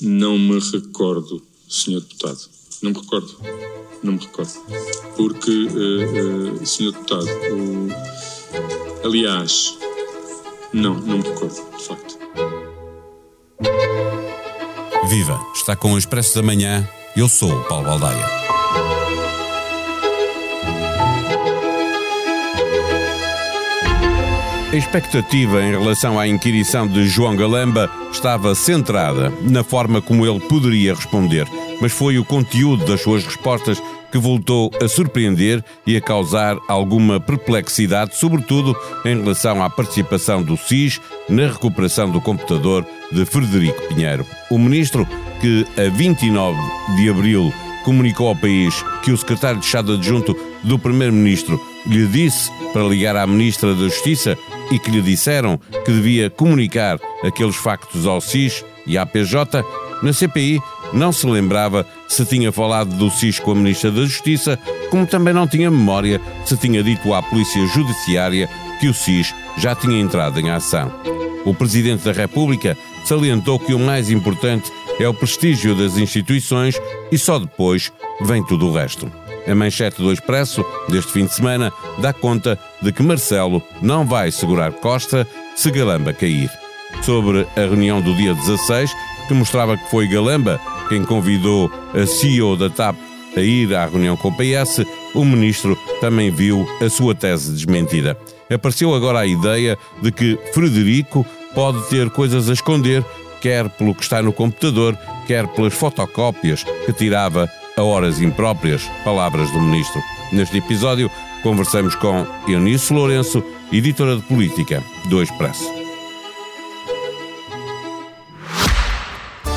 Não me recordo, senhor deputado. Não me recordo. Não me recordo. Porque, uh, uh, senhor deputado, o... aliás, não, não me recordo, de facto. Viva! Está com o Expresso da Manhã. Eu sou o Paulo Baldaia. A expectativa em relação à inquirição de João Galamba estava centrada na forma como ele poderia responder, mas foi o conteúdo das suas respostas que voltou a surpreender e a causar alguma perplexidade, sobretudo em relação à participação do SIS na recuperação do computador de Frederico Pinheiro. O ministro, que a 29 de abril comunicou ao país que o secretário de Estado adjunto do primeiro-ministro lhe disse para ligar à ministra da Justiça e que lhe disseram que devia comunicar aqueles factos ao SIS e à PJ, na CPI não se lembrava se tinha falado do SIS com a Ministra da Justiça, como também não tinha memória se tinha dito à Polícia Judiciária que o SIS já tinha entrado em ação. O Presidente da República salientou que o mais importante é o prestígio das instituições e só depois vem tudo o resto. A manchete do Expresso deste fim de semana dá conta de que Marcelo não vai segurar Costa se Galamba cair. Sobre a reunião do dia 16, que mostrava que foi Galamba quem convidou a CEO da TAP a ir à reunião com o PS, o ministro também viu a sua tese desmentida. Apareceu agora a ideia de que Frederico pode ter coisas a esconder, quer pelo que está no computador, quer pelas fotocópias que tirava a horas impróprias, palavras do ministro. Neste episódio, conversamos com Eunice Lourenço, editora de política do Expresso.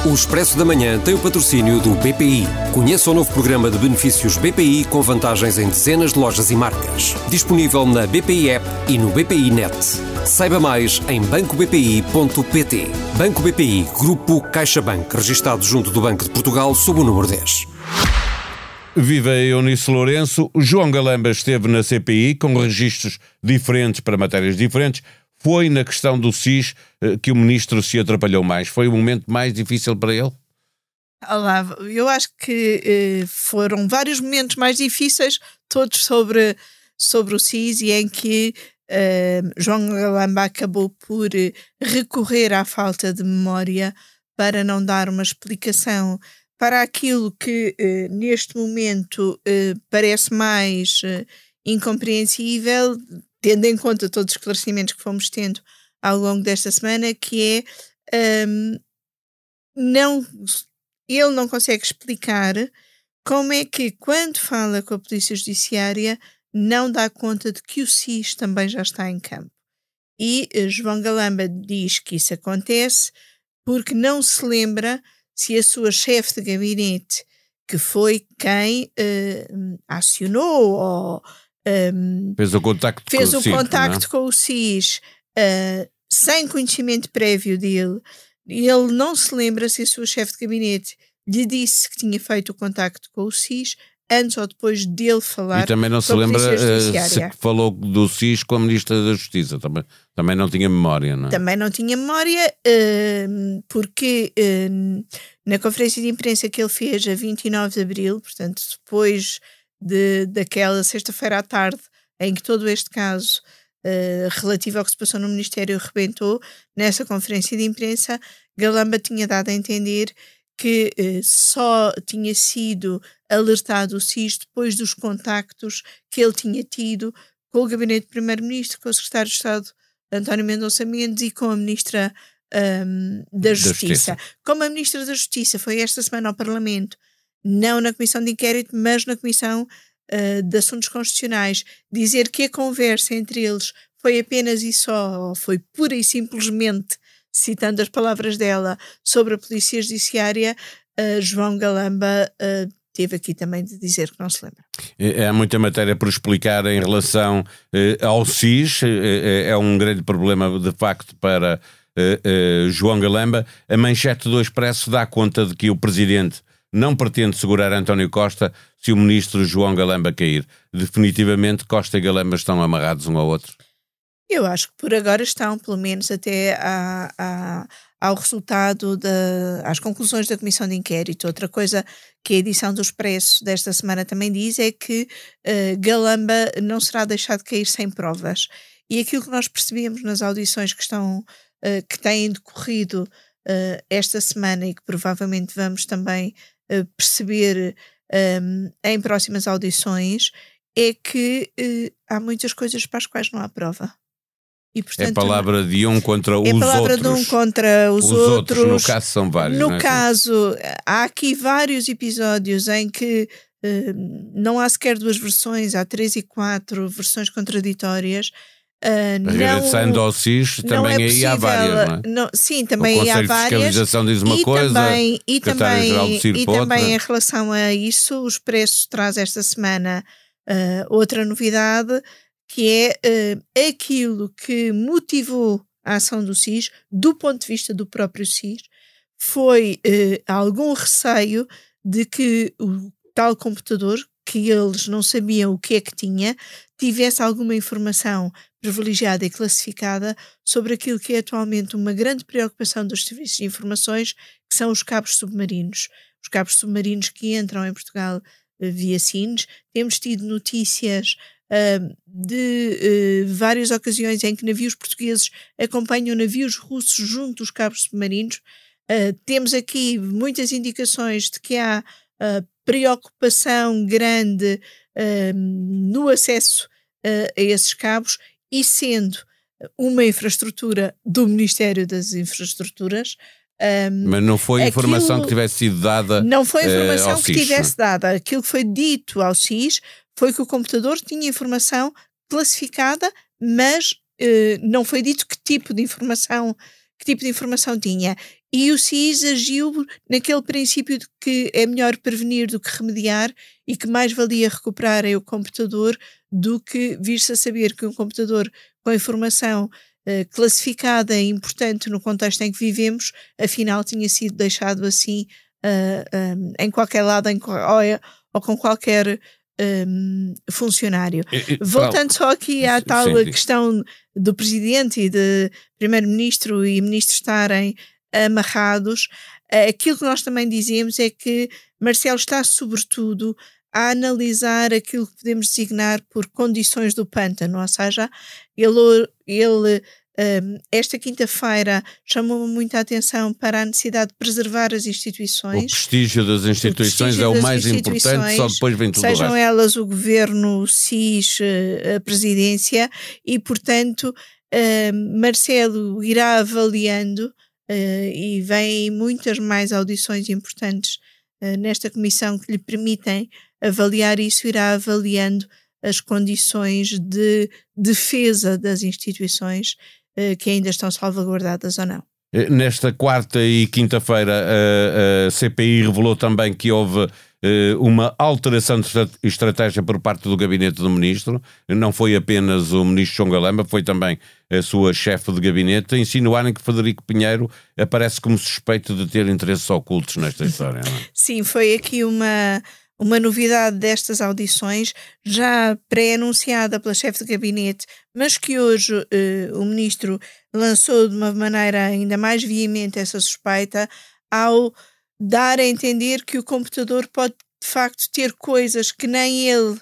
O Expresso da Manhã tem o patrocínio do BPI. Conheça o novo programa de benefícios BPI com vantagens em dezenas de lojas e marcas. Disponível na BPI App e no BPI Net. Saiba mais em bancobpi.pt. Banco BPI, Grupo CaixaBank, registado junto do Banco de Portugal sob o número 10. Viva Eunice Lourenço. João Galamba esteve na CPI com registros diferentes para matérias diferentes. Foi na questão do SIS eh, que o ministro se atrapalhou mais? Foi o momento mais difícil para ele? Olá, eu acho que eh, foram vários momentos mais difíceis, todos sobre, sobre o SIS, e em que eh, João Galamba acabou por recorrer à falta de memória para não dar uma explicação para aquilo que eh, neste momento eh, parece mais eh, incompreensível, tendo em conta todos os esclarecimentos que fomos tendo ao longo desta semana, que é um, não, ele não consegue explicar como é que, quando fala com a Polícia Judiciária, não dá conta de que o SIS também já está em campo. E João Galamba diz que isso acontece porque não se lembra se a sua chefe de gabinete, que foi quem uh, acionou ou um, ehm, fez o contacto, fez com, o CIS, contacto com o SIS uh, sem conhecimento prévio dele, ele não se lembra se a sua chefe de gabinete lhe disse que tinha feito o contacto com o SIS antes ou depois dele falar. E também não se lembra uh, se falou do SIS com a Ministra da Justiça, também, também não tinha memória, não é? Também não tinha memória, uh, porque uh, na conferência de imprensa que ele fez a 29 de Abril, portanto depois de, daquela sexta-feira à tarde em que todo este caso relativo ao que se passou no Ministério rebentou, nessa conferência de imprensa, Galamba tinha dado a entender que eh, só tinha sido alertado o SIS depois dos contactos que ele tinha tido com o gabinete do primeiro-ministro, com o secretário de Estado António Mendonça Mendes e com a ministra um, da, Justiça. da Justiça. Como a ministra da Justiça foi esta semana ao Parlamento, não na comissão de inquérito, mas na comissão uh, de assuntos constitucionais, dizer que a conversa entre eles foi apenas e só, ou foi pura e simplesmente citando as palavras dela sobre a Polícia Judiciária, uh, João Galamba uh, teve aqui também de dizer que não se lembra. É, há muita matéria por explicar em relação uh, ao SIS, é um grande problema de facto para João Galamba. A manchete do Expresso dá conta de que o Presidente não pretende segurar António Costa se o Ministro João Galamba cair. Definitivamente Costa e Galamba estão amarrados um ao outro. Eu acho que por agora estão, pelo menos até ao resultado, de, às conclusões da comissão de inquérito. Outra coisa que a edição do Expresso desta semana também diz é que uh, Galamba não será deixado cair sem provas. E aquilo que nós percebemos nas audições que estão uh, que têm decorrido uh, esta semana e que provavelmente vamos também perceber um, em próximas audições é que há muitas coisas para as quais não há prova. E, portanto, é a palavra de um contra os outros. É a palavra de um contra os, os outros. outros. No caso são vários. No é? caso, há aqui vários episódios em que uh, não há sequer duas versões, há três e quatro versões contraditórias. Uh, Agradecendo ao SIS, também é aí há várias, não é? Não, sim, também o há várias. de Fiscalização diz uma e coisa, também, e também, e também em relação a isso, o Expresso traz esta semana uh, outra novidade que é uh, aquilo que motivou a ação do SIS, do ponto de vista do próprio SIS, foi uh, algum receio de que o tal computador, que eles não sabiam o que é que tinha, tivesse alguma informação privilegiada e classificada sobre aquilo que é atualmente uma grande preocupação dos serviços de informações, que são os cabos submarinos. Os cabos submarinos que entram em Portugal uh, via SINES. Temos tido notícias de uh, várias ocasiões em que navios portugueses acompanham navios russos junto dos cabos submarinos. Uh, temos aqui muitas indicações de que há uh, preocupação grande no acesso a esses cabos e sendo uma infraestrutura do Ministério das Infraestruturas. Um, Mas não foi informação que tivesse sido dada. Não foi informação uh, que tivesse dada. Aquilo que foi dito ao SIS foi que o computador tinha informação classificada, mas eh, não foi dito que tipo de informação que tipo de informação tinha. E o CIS agiu naquele princípio de que é melhor prevenir do que remediar e que mais valia recuperar é o computador do que vir-se a saber que um computador com informação eh, classificada e importante no contexto em que vivemos, afinal tinha sido deixado assim uh, em qualquer lado em, ou, ou com qualquer um, funcionário. E, e, Voltando só aqui à tal sim, questão do presidente e de primeiro-ministro e ministro estarem amarrados, aquilo que nós também dizemos é que Marcelo está, sobretudo, a analisar aquilo que podemos designar por condições do pântano, ou seja, ele, ele um, esta quinta-feira chamou-me muita atenção para a necessidade de preservar as instituições. O prestígio das instituições prestígio é o mais importante, só depois vem tudo Sejam o elas o governo, o SIS, eh, a presidência, e portanto uh, Marcelo irá avaliando, uh, e vêm muitas mais audições importantes uh, nesta comissão que lhe permitem avaliar isso, irá avaliando as condições de defesa das instituições que ainda estão salvaguardadas ou não. Eh, nesta quarta e quinta-feira, a, a, CPI revelou também que houve eh, uma alteração de estratégia por parte do gabinete do ministro. Não foi apenas o ministro João Galamba, foi também a sua chefe de gabinete, insinuarem que Frederico Pinheiro aparece como suspeito de ter interesses ocultos nesta história. É? Sim, foi aqui uma uma novidade destas audições, já pré-anunciada pela chefe de gabinete, mas que hoje uh, o ministro lançou de uma maneira ainda mais veemente essa suspeita, ao dar a entender que o computador pode de facto ter coisas que nem ele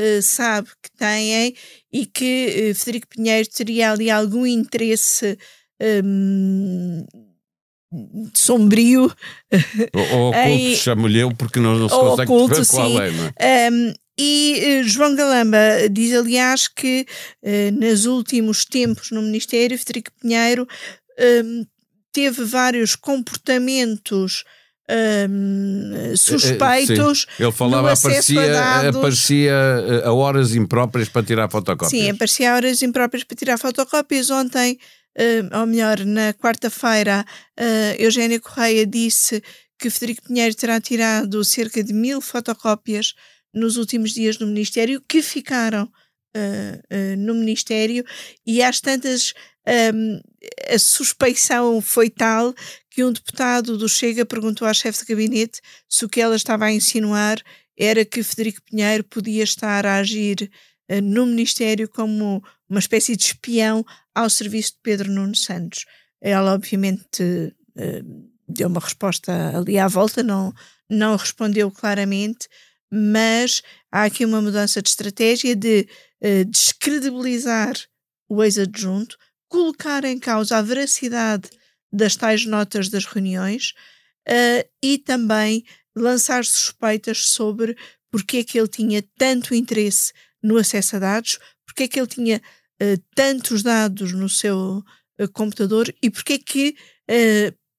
uh, sabe que têm e que Federico Pinheiro teria ali algum interesse. Um, sombrio. Ou oculto, chamo-lhe eu, porque não, não se consegue oculto, ver qual é. é? Um, e uh, João Galamba diz, aliás, que uh, nos últimos tempos no Ministério, Federico Pinheiro um, teve vários comportamentos um, suspeitos. Sim. Ele falava, aparecia, aparecia a horas impróprias para tirar fotocópias. Sim, aparecia a horas impróprias para tirar fotocópias. Ontem uh, ou melhor, na quarta-feira, uh, Eugénia Correia disse que Federico Pinheiro terá tirado cerca de mil fotocópias nos últimos dias no Ministério, que ficaram uh, no Ministério, e às tantas um, a suspeição foi tal que um deputado do Chega perguntou à chefe de gabinete se o que ela estava a insinuar era que Federico Pinheiro podia estar a agir uh, no Ministério como uma espécie de espião ao serviço de Pedro Nuno Santos. Ela, obviamente, deu uma resposta ali à volta, não, não respondeu claramente, mas há aqui uma mudança de estratégia de uh, descredibilizar o ex-adjunto, colocar em causa a veracidade das tais notas das reuniões uh, e também lançar suspeitas sobre porque é que ele tinha tanto interesse no acesso a dados, porque é que ele tinha tantos dados no seu uh, computador e porque é que,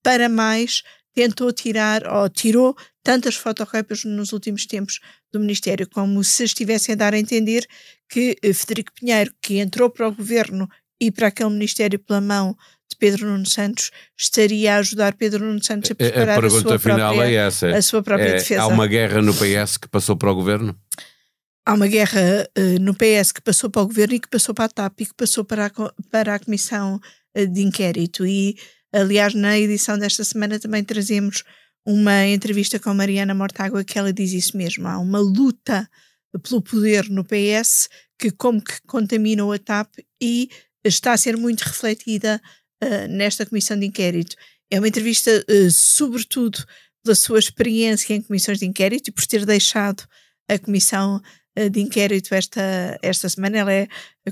para mais, tentou tirar ou tirou tantas fotocópias nos últimos tempos do Ministério, como se estivessem a dar a entender que Federico Pinheiro, que entrou para o governo e para aquele Ministério pela mão de Pedro Nuno Santos estaria a ajudar Pedro Nuno Santos a preparar a, pergunta a sua final própria, é essa. a sua própria é, defesa. Há uma guerra no PS que passou para o governo? Há uma guerra uh, no PS que passou para o governo e que passou para a TAP e que passou para a, para a Comissão uh, de Inquérito. E, aliás, na edição desta semana também trazemos uma entrevista com Mariana Mortágua que ela diz isso mesmo. Há uma luta pelo poder no PS que como que contaminou a TAP e está a ser muito refletida uh, nesta comissão de inquérito. É uma entrevista, uh, sobretudo, pela sua experiência em comissões de inquérito e por ter deixado a comissão de inquérito esta, esta semana. Ela é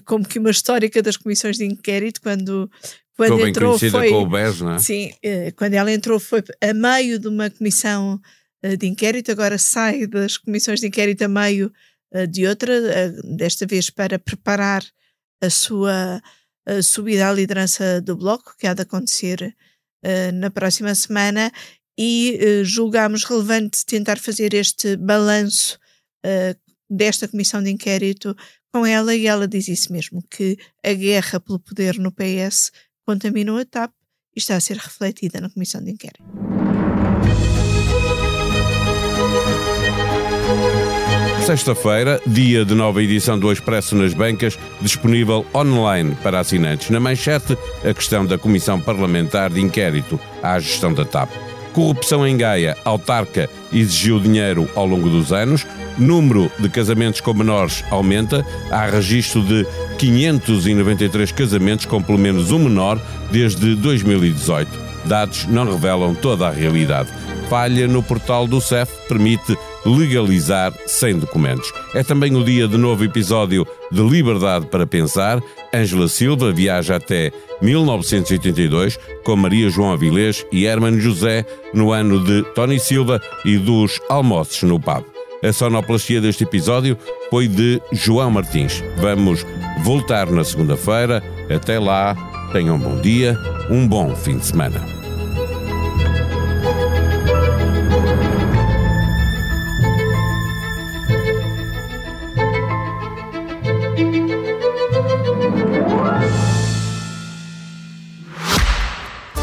como que uma histórica das comissões de inquérito quando. Quando Ficou entrou foi, com o BES, não é? Sim, quando ela entrou foi a meio de uma comissão de inquérito, agora sai das comissões de inquérito a meio de outra, desta vez para preparar a sua a subida à liderança do Bloco, que há de acontecer na próxima semana, e julgámos relevante tentar fazer este balanço desta comissão de inquérito com ela, e ela diz isso mesmo, que a guerra pelo poder no PS contaminou a TAP e está a ser refletida na comissão de inquérito. Sexta-feira, dia de nova edição do Expresso nas Bancas, disponível online para assinantes. Na manchete, a questão da Comissão Parlamentar de Inquérito à gestão da TAP. Corrupção em Gaia, autarca exigiu dinheiro ao longo dos anos, número de casamentos com menores aumenta, há registro de 593 casamentos com pelo menos um menor desde 2018. Dados não revelam toda a realidade. Falha no portal do CEF permite legalizar sem documentos. É também o dia de novo episódio de Liberdade para Pensar. Ângela Silva viaja até 1982 com Maria João Avilés e Hermano José no ano de Tony Silva e dos almoços no pub. A sonoplastia deste episódio foi de João Martins. Vamos voltar na segunda-feira. Até lá, tenham um bom dia, um bom fim de semana.